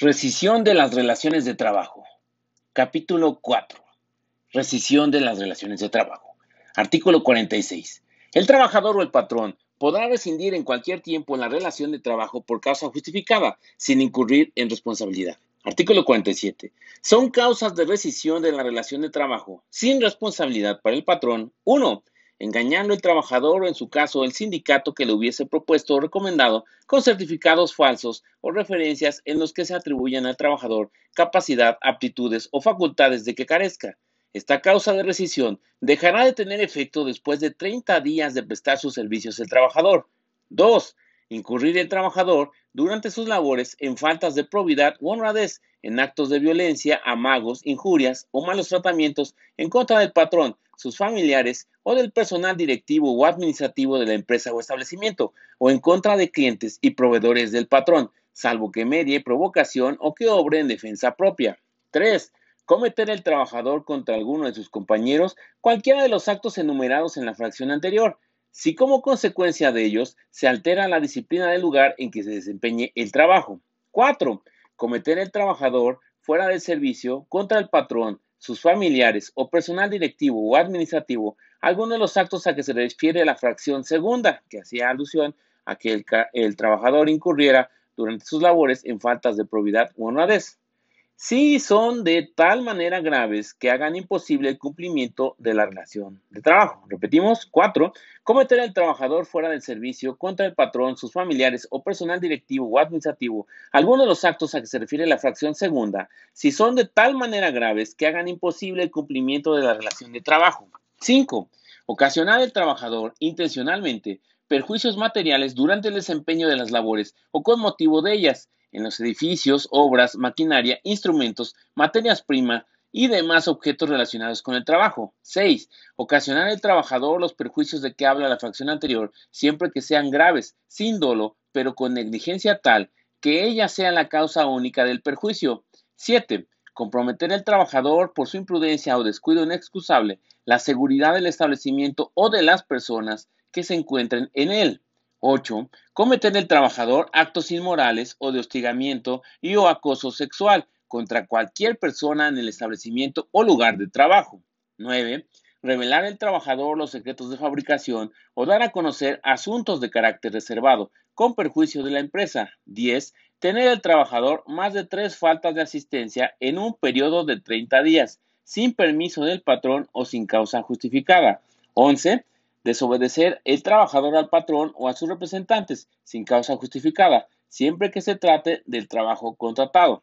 Rescisión de las relaciones de trabajo. Capítulo 4. Rescisión de las relaciones de trabajo. Artículo 46. El trabajador o el patrón podrá rescindir en cualquier tiempo la relación de trabajo por causa justificada, sin incurrir en responsabilidad. Artículo 47. Son causas de rescisión de la relación de trabajo sin responsabilidad para el patrón. 1 engañando al trabajador o en su caso el sindicato que le hubiese propuesto o recomendado con certificados falsos o referencias en los que se atribuyan al trabajador capacidad, aptitudes o facultades de que carezca. Esta causa de rescisión dejará de tener efecto después de 30 días de prestar sus servicios el trabajador. 2 incurrir el trabajador durante sus labores en faltas de probidad o honradez, en actos de violencia, amagos, injurias o malos tratamientos en contra del patrón, sus familiares o del personal directivo o administrativo de la empresa o establecimiento, o en contra de clientes y proveedores del patrón, salvo que medie provocación o que obre en defensa propia. 3. Cometer el trabajador contra alguno de sus compañeros cualquiera de los actos enumerados en la fracción anterior, si como consecuencia de ellos se altera la disciplina del lugar en que se desempeñe el trabajo. 4. Cometer el trabajador fuera del servicio contra el patrón, sus familiares o personal directivo o administrativo alguno de los actos a que se refiere la fracción segunda, que hacía alusión a que el, el trabajador incurriera durante sus labores en faltas de probidad o honradez si son de tal manera graves que hagan imposible el cumplimiento de la relación de trabajo. Repetimos, cuatro, cometer al trabajador fuera del servicio contra el patrón, sus familiares o personal directivo o administrativo, alguno de los actos a que se refiere la fracción segunda, si son de tal manera graves que hagan imposible el cumplimiento de la relación de trabajo. Cinco, ocasionar al trabajador intencionalmente perjuicios materiales durante el desempeño de las labores o con motivo de ellas, en los edificios, obras, maquinaria, instrumentos, materias primas y demás objetos relacionados con el trabajo. 6. Ocasionar al trabajador los perjuicios de que habla la fracción anterior, siempre que sean graves, sin dolo, pero con negligencia tal que ella sea la causa única del perjuicio. 7. Comprometer al trabajador por su imprudencia o descuido inexcusable la seguridad del establecimiento o de las personas que se encuentren en él. 8. Cometer el trabajador actos inmorales o de hostigamiento y o acoso sexual contra cualquier persona en el establecimiento o lugar de trabajo. 9. Revelar al trabajador los secretos de fabricación o dar a conocer asuntos de carácter reservado con perjuicio de la empresa. 10. Tener al trabajador más de tres faltas de asistencia en un periodo de 30 días, sin permiso del patrón o sin causa justificada. 11 desobedecer el trabajador al patrón o a sus representantes sin causa justificada, siempre que se trate del trabajo contratado.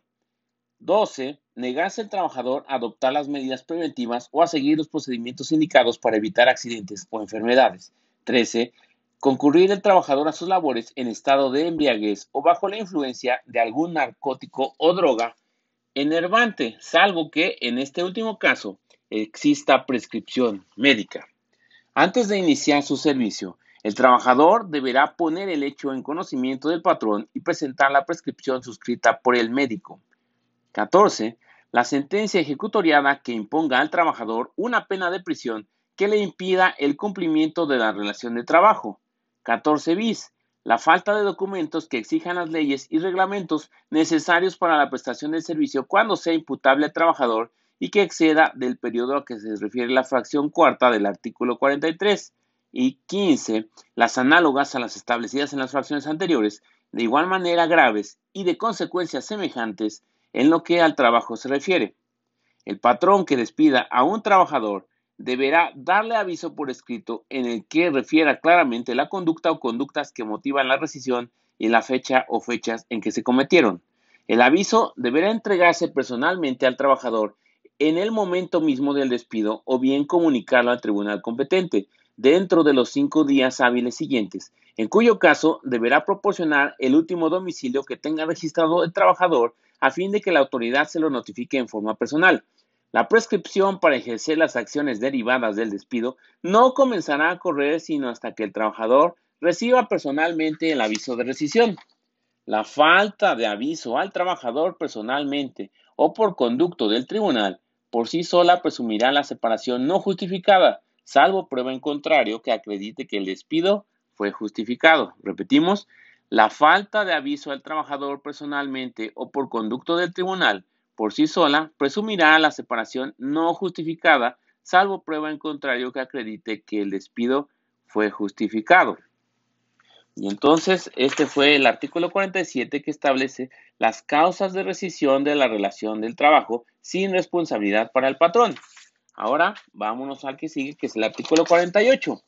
12. Negarse al trabajador a adoptar las medidas preventivas o a seguir los procedimientos indicados para evitar accidentes o enfermedades. 13. Concurrir el trabajador a sus labores en estado de embriaguez o bajo la influencia de algún narcótico o droga enervante, salvo que en este último caso exista prescripción médica. Antes de iniciar su servicio, el trabajador deberá poner el hecho en conocimiento del patrón y presentar la prescripción suscrita por el médico. 14. La sentencia ejecutoriada que imponga al trabajador una pena de prisión que le impida el cumplimiento de la relación de trabajo. 14 bis. La falta de documentos que exijan las leyes y reglamentos necesarios para la prestación del servicio cuando sea imputable al trabajador y que exceda del periodo a que se refiere la fracción cuarta del artículo 43 y 15, las análogas a las establecidas en las fracciones anteriores, de igual manera graves y de consecuencias semejantes en lo que al trabajo se refiere. El patrón que despida a un trabajador deberá darle aviso por escrito en el que refiera claramente la conducta o conductas que motivan la rescisión y la fecha o fechas en que se cometieron. El aviso deberá entregarse personalmente al trabajador en el momento mismo del despido o bien comunicarlo al tribunal competente dentro de los cinco días hábiles siguientes, en cuyo caso deberá proporcionar el último domicilio que tenga registrado el trabajador a fin de que la autoridad se lo notifique en forma personal. La prescripción para ejercer las acciones derivadas del despido no comenzará a correr sino hasta que el trabajador reciba personalmente el aviso de rescisión. La falta de aviso al trabajador personalmente o por conducto del tribunal por sí sola presumirá la separación no justificada, salvo prueba en contrario que acredite que el despido fue justificado. Repetimos, La falta de aviso al trabajador personalmente o por conducto del tribunal por sí sola presumirá la separación no justificada, salvo prueba en contrario que acredite que el despido fue justificado. Y entonces, este fue el artículo 47 que establece las causas de rescisión de la relación del trabajo sin responsabilidad para el patrón. Ahora, vámonos al que sigue, que es el artículo 48.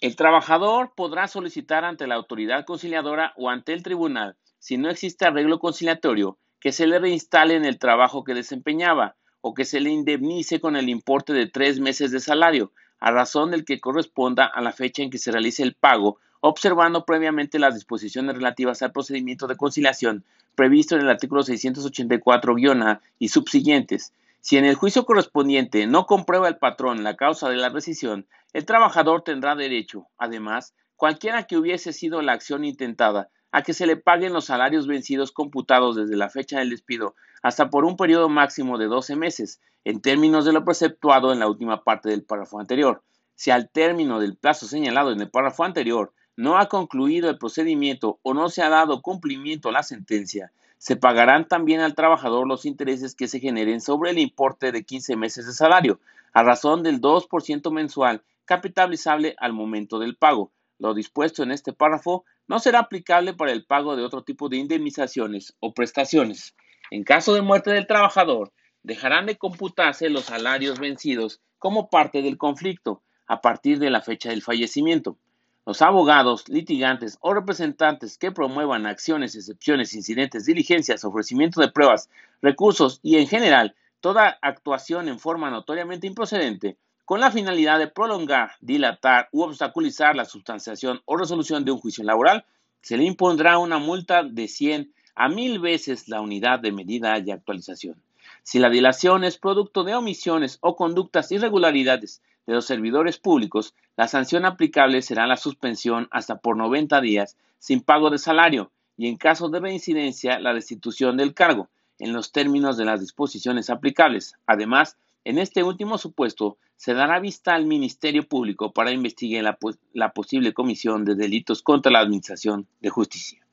El trabajador podrá solicitar ante la autoridad conciliadora o ante el tribunal, si no existe arreglo conciliatorio, que se le reinstale en el trabajo que desempeñaba o que se le indemnice con el importe de tres meses de salario, a razón del que corresponda a la fecha en que se realice el pago, observando previamente las disposiciones relativas al procedimiento de conciliación previsto en el artículo 684-A y subsiguientes. Si en el juicio correspondiente no comprueba el patrón la causa de la rescisión, el trabajador tendrá derecho, además, cualquiera que hubiese sido la acción intentada, a que se le paguen los salarios vencidos computados desde la fecha del despido hasta por un periodo máximo de 12 meses, en términos de lo preceptuado en la última parte del párrafo anterior. Si al término del plazo señalado en el párrafo anterior no ha concluido el procedimiento o no se ha dado cumplimiento a la sentencia, se pagarán también al trabajador los intereses que se generen sobre el importe de 15 meses de salario, a razón del 2% mensual capitalizable al momento del pago. Lo dispuesto en este párrafo no será aplicable para el pago de otro tipo de indemnizaciones o prestaciones. En caso de muerte del trabajador, dejarán de computarse los salarios vencidos como parte del conflicto a partir de la fecha del fallecimiento. Los abogados, litigantes o representantes que promuevan acciones, excepciones, incidentes, diligencias, ofrecimiento de pruebas, recursos y en general toda actuación en forma notoriamente improcedente con la finalidad de prolongar, dilatar u obstaculizar la sustanciación o resolución de un juicio laboral, se le impondrá una multa de 100 a 1000 veces la unidad de medida y actualización. Si la dilación es producto de omisiones o conductas irregularidades de los servidores públicos, la sanción aplicable será la suspensión hasta por 90 días sin pago de salario y en caso de reincidencia la destitución del cargo en los términos de las disposiciones aplicables. Además, en este último supuesto, se dará vista al Ministerio Público para investigar la, posible comisión de delitos contra la Administración de Justicia.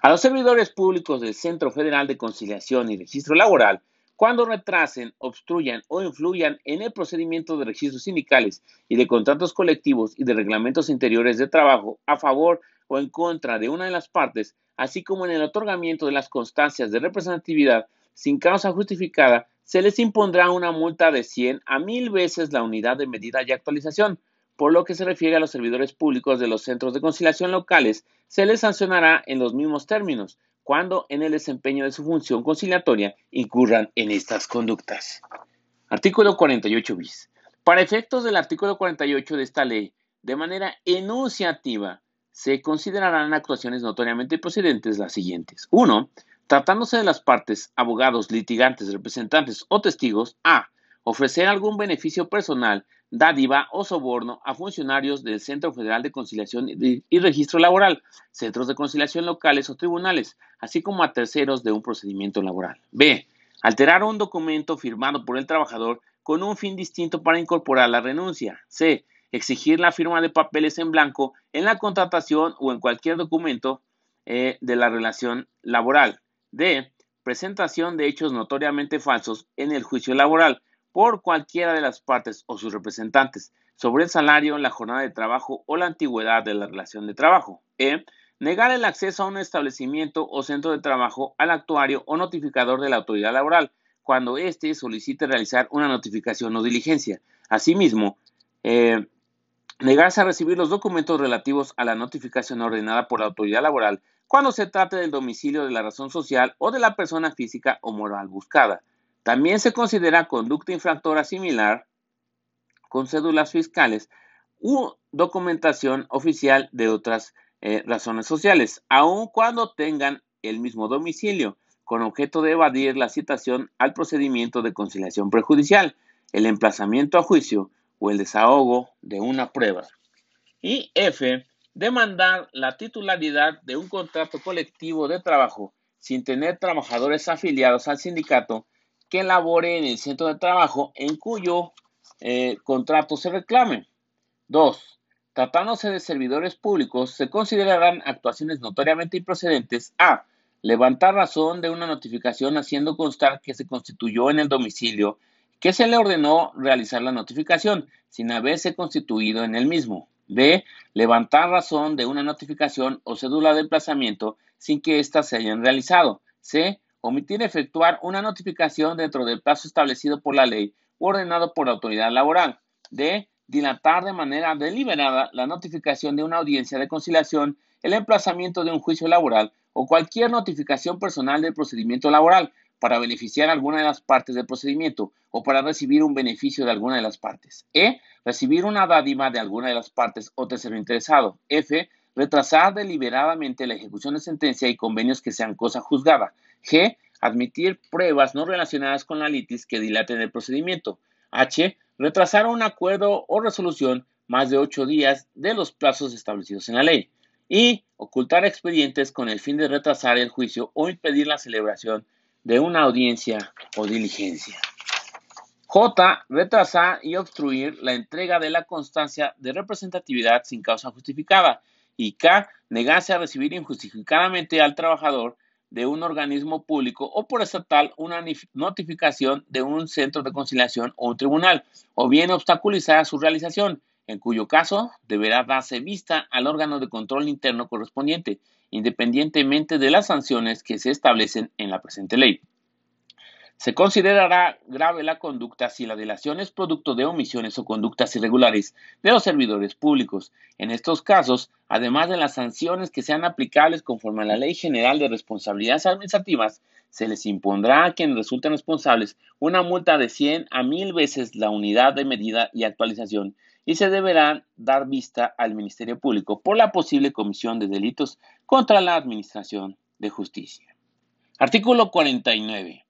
A los servidores públicos del Centro Federal de Conciliación y Registro Laboral, cuando retrasen, obstruyan o influyan en el procedimiento de registros sindicales y de contratos colectivos y de reglamentos interiores de trabajo a favor o en contra de una de las partes, así como en el otorgamiento de las constancias de representatividad sin causa justificada, se les impondrá una multa de 100 a 1000 veces la unidad de medida y actualización. Por lo que se refiere a los servidores públicos de los centros de conciliación locales, se les sancionará en los mismos términos, cuando en el desempeño de su función conciliatoria incurran en estas conductas. Artículo 48 bis. Para efectos del artículo 48 de esta ley, de manera enunciativa, se considerarán actuaciones notoriamente procedentes las siguientes. 1. Tratándose de las partes, abogados, litigantes, representantes o testigos, a. Ofrecer algún beneficio personal, dádiva o soborno a funcionarios del Centro Federal de Conciliación y Registro Laboral, centros de conciliación locales o tribunales, así como a terceros de un procedimiento laboral. B. Alterar un documento firmado por el trabajador con un fin distinto para incorporar la renuncia. C. Exigir la firma de papeles en blanco en la contratación o en cualquier documento eh, de la relación laboral. D. Presentación de hechos notoriamente falsos en el juicio laboral por cualquiera de las partes o sus representantes sobre el salario, la jornada de trabajo o la antigüedad de la relación de trabajo. E. Negar el acceso a un establecimiento o centro de trabajo al actuario o notificador de la autoridad laboral cuando éste solicite realizar una notificación o diligencia. Asimismo, eh, negarse a recibir los documentos relativos a la notificación ordenada por la autoridad laboral cuando se trate del domicilio de la razón social o de la persona física o moral buscada. También se considera conducta infractora similar con cédulas fiscales u documentación oficial de otras eh, razones sociales, aun cuando tengan el mismo domicilio, con objeto de evadir la citación al procedimiento de conciliación prejudicial, el emplazamiento a juicio o el desahogo de una prueba. Y F demandar la titularidad de un contrato colectivo de trabajo sin tener trabajadores afiliados al sindicato que labore en el centro de trabajo en cuyo eh, contrato se reclame. 2. tratándose de servidores públicos, se considerarán actuaciones notoriamente improcedentes a. Levantar razón de una notificación haciendo constar que se constituyó en el domicilio que se le ordenó realizar la notificación sin haberse constituido en el mismo. B. Levantar razón de una notificación o cédula de emplazamiento sin que éstas se hayan realizado. C. Omitir efectuar una notificación dentro del plazo establecido por la ley o ordenado por la autoridad laboral. D dilatar de manera deliberada la notificación de una audiencia de conciliación, el emplazamiento de un juicio laboral o cualquier notificación personal del procedimiento laboral para beneficiar a alguna de las partes del procedimiento o para recibir un beneficio de alguna de las partes. E. Recibir una dádiva de alguna de las partes o tercero interesado. F. Retrasar deliberadamente la ejecución de sentencia y convenios que sean cosa juzgada. G. Admitir pruebas no relacionadas con la litis que dilaten el procedimiento. H retrasar un acuerdo o resolución más de ocho días de los plazos establecidos en la ley y ocultar expedientes con el fin de retrasar el juicio o impedir la celebración de una audiencia o diligencia. J. Retrasar y obstruir la entrega de la constancia de representatividad sin causa justificada. Y K. Negarse a recibir injustificadamente al trabajador de un organismo público o por estatal una notificación de un centro de conciliación o un tribunal, o bien obstaculizar su realización, en cuyo caso deberá darse vista al órgano de control interno correspondiente, independientemente de las sanciones que se establecen en la presente ley. Se considerará grave la conducta si la delación es producto de omisiones o conductas irregulares de los servidores públicos. En estos casos, además de las sanciones que sean aplicables conforme a la Ley General de Responsabilidades Administrativas, se les impondrá a quienes resulten responsables una multa de 100 a 1000 veces la unidad de medida y actualización y se deberá dar vista al Ministerio Público por la posible comisión de delitos contra la Administración de Justicia. Artículo 49.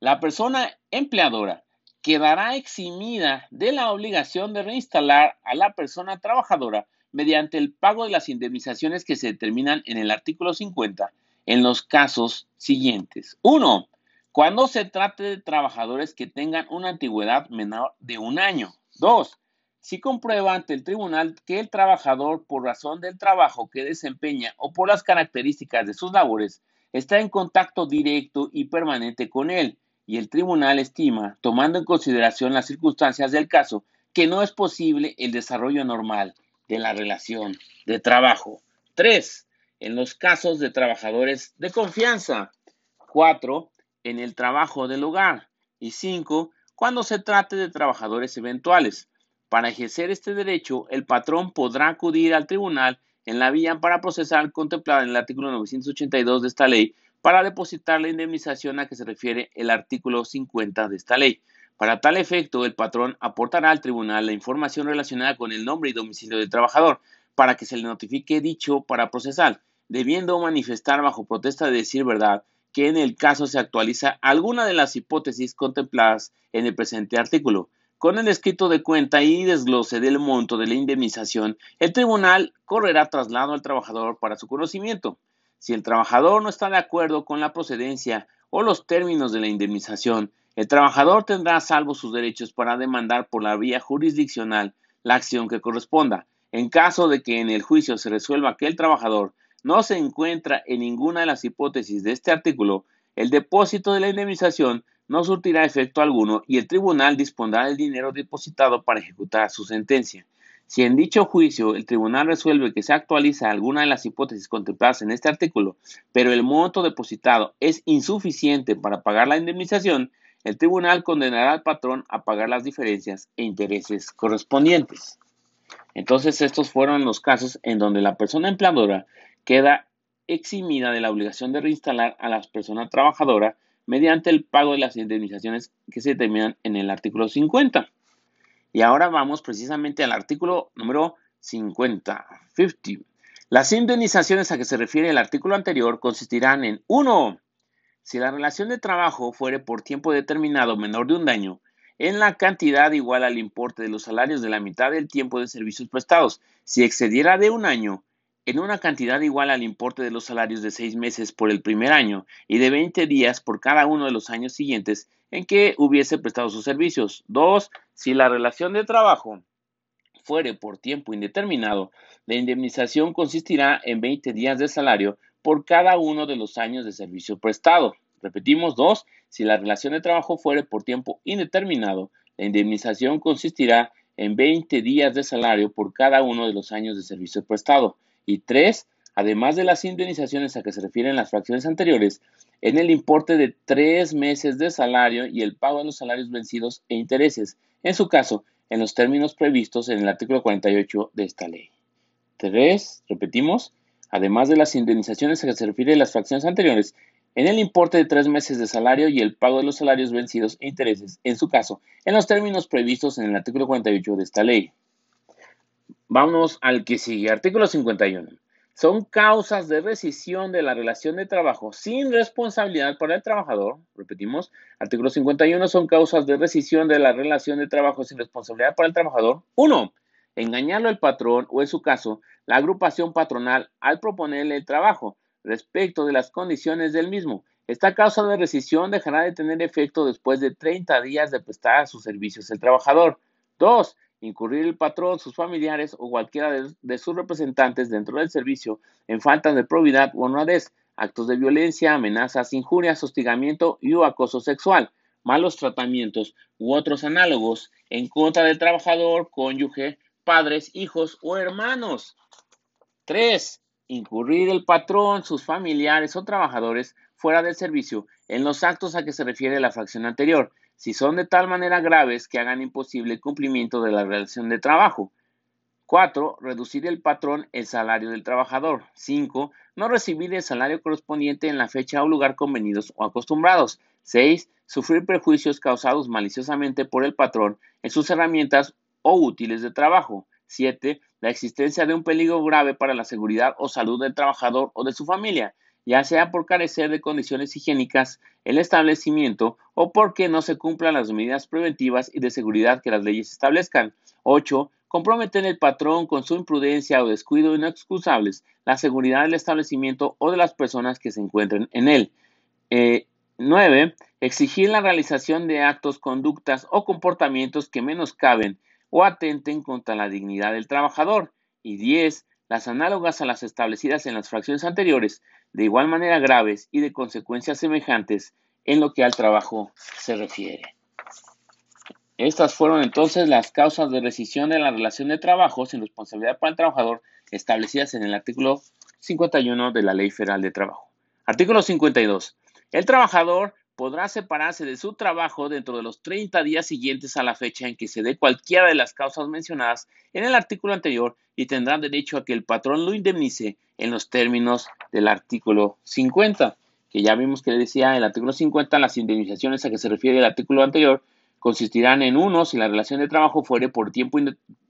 La persona empleadora quedará eximida de la obligación de reinstalar a la persona trabajadora mediante el pago de las indemnizaciones que se determinan en el artículo 50 en los casos siguientes. 1. Cuando se trate de trabajadores que tengan una antigüedad menor de un año. 2. Si comprueba ante el tribunal que el trabajador, por razón del trabajo que desempeña o por las características de sus labores, está en contacto directo y permanente con él y el tribunal estima, tomando en consideración las circunstancias del caso, que no es posible el desarrollo normal de la relación de trabajo. 3. En los casos de trabajadores de confianza. 4. En el trabajo del hogar. Y 5. Cuando se trate de trabajadores eventuales. Para ejercer este derecho, el patrón podrá acudir al tribunal en la vía para procesar contemplada en el artículo 982 de esta ley para depositar la indemnización a que se refiere el artículo 50 de esta ley. Para tal efecto, el patrón aportará al tribunal la información relacionada con el nombre y domicilio del trabajador para que se le notifique dicho para procesar, debiendo manifestar bajo protesta de decir verdad que en el caso se actualiza alguna de las hipótesis contempladas en el presente artículo. Con el escrito de cuenta y desglose del monto de la indemnización, el tribunal correrá traslado al trabajador para su conocimiento. Si el trabajador no está de acuerdo con la procedencia o los términos de la indemnización, el trabajador tendrá salvo sus derechos para demandar por la vía jurisdiccional la acción que corresponda. En caso de que en el juicio se resuelva que el trabajador no se encuentra en ninguna de las hipótesis de este artículo, el depósito de la indemnización no surtirá efecto alguno y el tribunal dispondrá del dinero depositado para ejecutar su sentencia. Si en dicho juicio el tribunal resuelve que se actualiza alguna de las hipótesis contempladas en este artículo, pero el monto depositado es insuficiente para pagar la indemnización, el tribunal condenará al patrón a pagar las diferencias e intereses correspondientes. Entonces, estos fueron los casos en donde la persona empleadora queda eximida de la obligación de reinstalar a la persona trabajadora mediante el pago de las indemnizaciones que se determinan en el artículo 50. Y ahora vamos precisamente al artículo número 50, 50. Las indemnizaciones a que se refiere el artículo anterior consistirán en 1. Si la relación de trabajo fuere por tiempo determinado menor de un año, en la cantidad igual al importe de los salarios de la mitad del tiempo de servicios prestados. Si excediera de un año, en una cantidad igual al importe de los salarios de seis meses por el primer año y de 20 días por cada uno de los años siguientes en que hubiese prestado sus servicios. Dos, si la relación de trabajo fuere por tiempo indeterminado, la indemnización consistirá en 20 días de salario por cada uno de los años de servicio prestado. Repetimos, dos, si la relación de trabajo fuere por tiempo indeterminado, la indemnización consistirá en 20 días de salario por cada uno de los años de servicio prestado. Y tres, además de las indemnizaciones a que se refieren las fracciones anteriores, en el importe de tres meses de salario y el pago de los salarios vencidos e intereses, en su caso, en los términos previstos en el artículo 48 de esta ley. Tres, repetimos, además de las indemnizaciones a que se refieren las fracciones anteriores, en el importe de tres meses de salario y el pago de los salarios vencidos e intereses, en su caso, en los términos previstos en el artículo 48 de esta ley. Vamos al que sigue, artículo 51. Son causas de rescisión de la relación de trabajo sin responsabilidad para el trabajador. Repetimos, artículo 51 son causas de rescisión de la relación de trabajo sin responsabilidad para el trabajador. 1. Engañarlo al patrón o, en su caso, la agrupación patronal al proponerle el trabajo respecto de las condiciones del mismo. Esta causa de rescisión dejará de tener efecto después de 30 días de prestar sus servicios el trabajador. 2. Incurrir el patrón, sus familiares o cualquiera de, sus representantes dentro del servicio en falta de probidad o honradez, actos de violencia, amenazas, injurias, hostigamiento y o acoso sexual, malos tratamientos u otros análogos en contra del trabajador, cónyuge, padres, hijos o hermanos. 3 incurrir el patrón, sus familiares o trabajadores fuera del servicio en los actos a que se refiere la fracción anterior, si son de tal manera graves que hagan imposible el cumplimiento de la relación de trabajo. 4. Reducir el patrón el salario del trabajador. 5. No recibir el salario correspondiente en la fecha o lugar convenidos o acostumbrados. 6. Sufrir perjuicios causados maliciosamente por el patrón en sus herramientas o útiles de trabajo. 7. La existencia de un peligro grave para la seguridad o salud del trabajador o de su familia, ya sea por carecer de condiciones higiénicas el establecimiento o porque no se cumplan las medidas preventivas y de seguridad que las leyes establezcan. 8. Comprometer el patrón con su imprudencia o descuido inexcusables la seguridad del establecimiento o de las personas que se encuentren en él. 9. Eh, exigir la realización de actos, conductas o comportamientos que menoscaben o atenten contra la dignidad del trabajador. Y 10. Las análogas a las establecidas en las fracciones anteriores, de igual manera graves y de consecuencias semejantes en lo que al trabajo se refiere. Estas fueron entonces las causas de rescisión de la relación de trabajo sin responsabilidad para el trabajador establecidas en el artículo 51 de la Ley Federal de Trabajo. Artículo 52. El trabajador podrá separarse de su trabajo dentro de los 30 días siguientes a la fecha en que se dé cualquiera de las causas mencionadas en el artículo anterior y tendrá derecho a que el patrón lo indemnice en los términos del artículo 50, que ya vimos que le decía el artículo 50, las indemnizaciones a que se refiere el artículo anterior consistirán en uno si la relación de trabajo fuere por tiempo,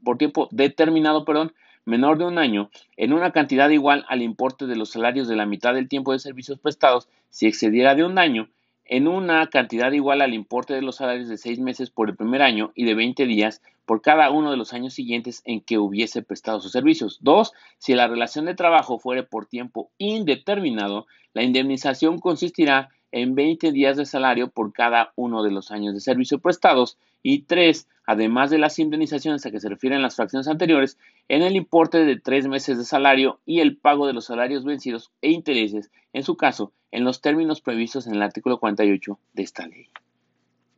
por tiempo determinado, perdón, menor de un año, en una cantidad igual al importe de los salarios de la mitad del tiempo de servicios prestados, si excediera de un año, en una cantidad igual al importe de los salarios de seis meses por el primer año y de 20 días por cada uno de los años siguientes en que hubiese prestado sus servicios. Dos, si la relación de trabajo fuere por tiempo indeterminado, la indemnización consistirá en 20 días de salario por cada uno de los años de servicio prestados y tres, además de las indemnizaciones a que se refieren las fracciones anteriores, en el importe de tres meses de salario y el pago de los salarios vencidos e intereses, en su caso, en los términos previstos en el artículo 48 de esta ley.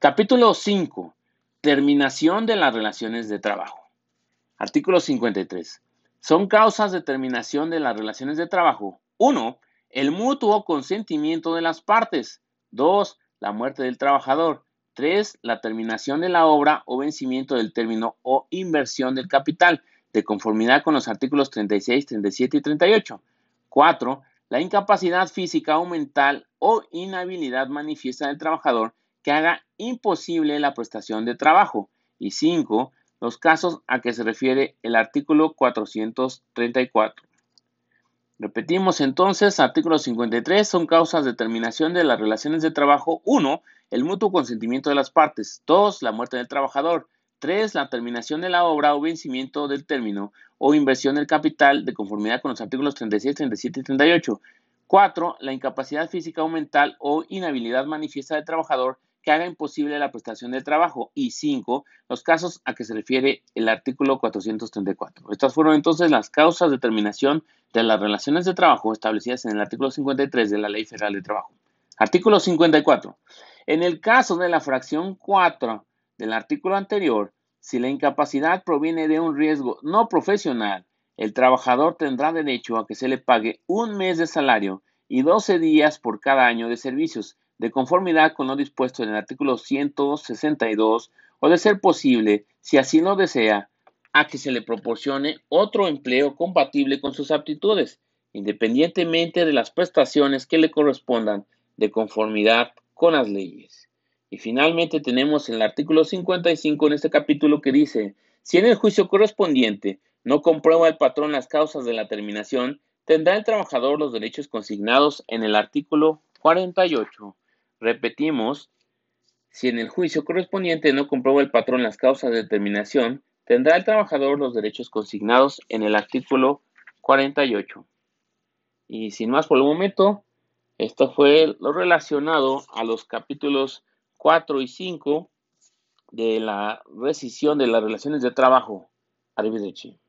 Capítulo 5. Terminación de las relaciones de trabajo. Artículo 53. Son causas de terminación de las relaciones de trabajo. 1 el mutuo consentimiento de las partes. 2. La muerte del trabajador. 3. La terminación de la obra o vencimiento del término o inversión del capital, de conformidad con los artículos 36, 37 y 38. 4. La incapacidad física o mental o inhabilidad manifiesta del trabajador que haga imposible la prestación de trabajo. Y 5. Los casos a que se refiere el artículo 434. Repetimos entonces, artículo 53 son causas de terminación de las relaciones de trabajo. 1. El mutuo consentimiento de las partes. 2. La muerte del trabajador. 3. La terminación de la obra o vencimiento del término o inversión del capital de conformidad con los artículos 36, 37 y 38. 4. La incapacidad física o mental o inhabilidad manifiesta del trabajador que haga imposible la prestación de trabajo. Y 5. Los casos a que se refiere el artículo 434. Estas fueron entonces las causas de terminación de las relaciones de trabajo establecidas en el artículo 53 de la Ley Federal de Trabajo. Artículo 54. En el caso de la fracción 4 del artículo anterior, si la incapacidad proviene de un riesgo no profesional, el trabajador tendrá derecho a que se le pague un mes de salario y 12 días por cada año de servicios, de conformidad con lo dispuesto en el artículo 162, o de ser posible, si así lo desea, a que se le proporcione otro empleo compatible con sus aptitudes, independientemente de las prestaciones que le correspondan de conformidad con las leyes. Y finalmente tenemos el artículo 55 en este capítulo que dice, si en el juicio correspondiente no comprueba el patrón las causas de la terminación, tendrá el trabajador los derechos consignados en el artículo 48. Repetimos, si en el juicio correspondiente no comprueba el patrón las causas de terminación, tendrá el trabajador los derechos consignados en el artículo 48. Y sin más por el momento, esto fue lo relacionado a los capítulos 4 y 5 de la rescisión de las relaciones de trabajo. Arrivederci.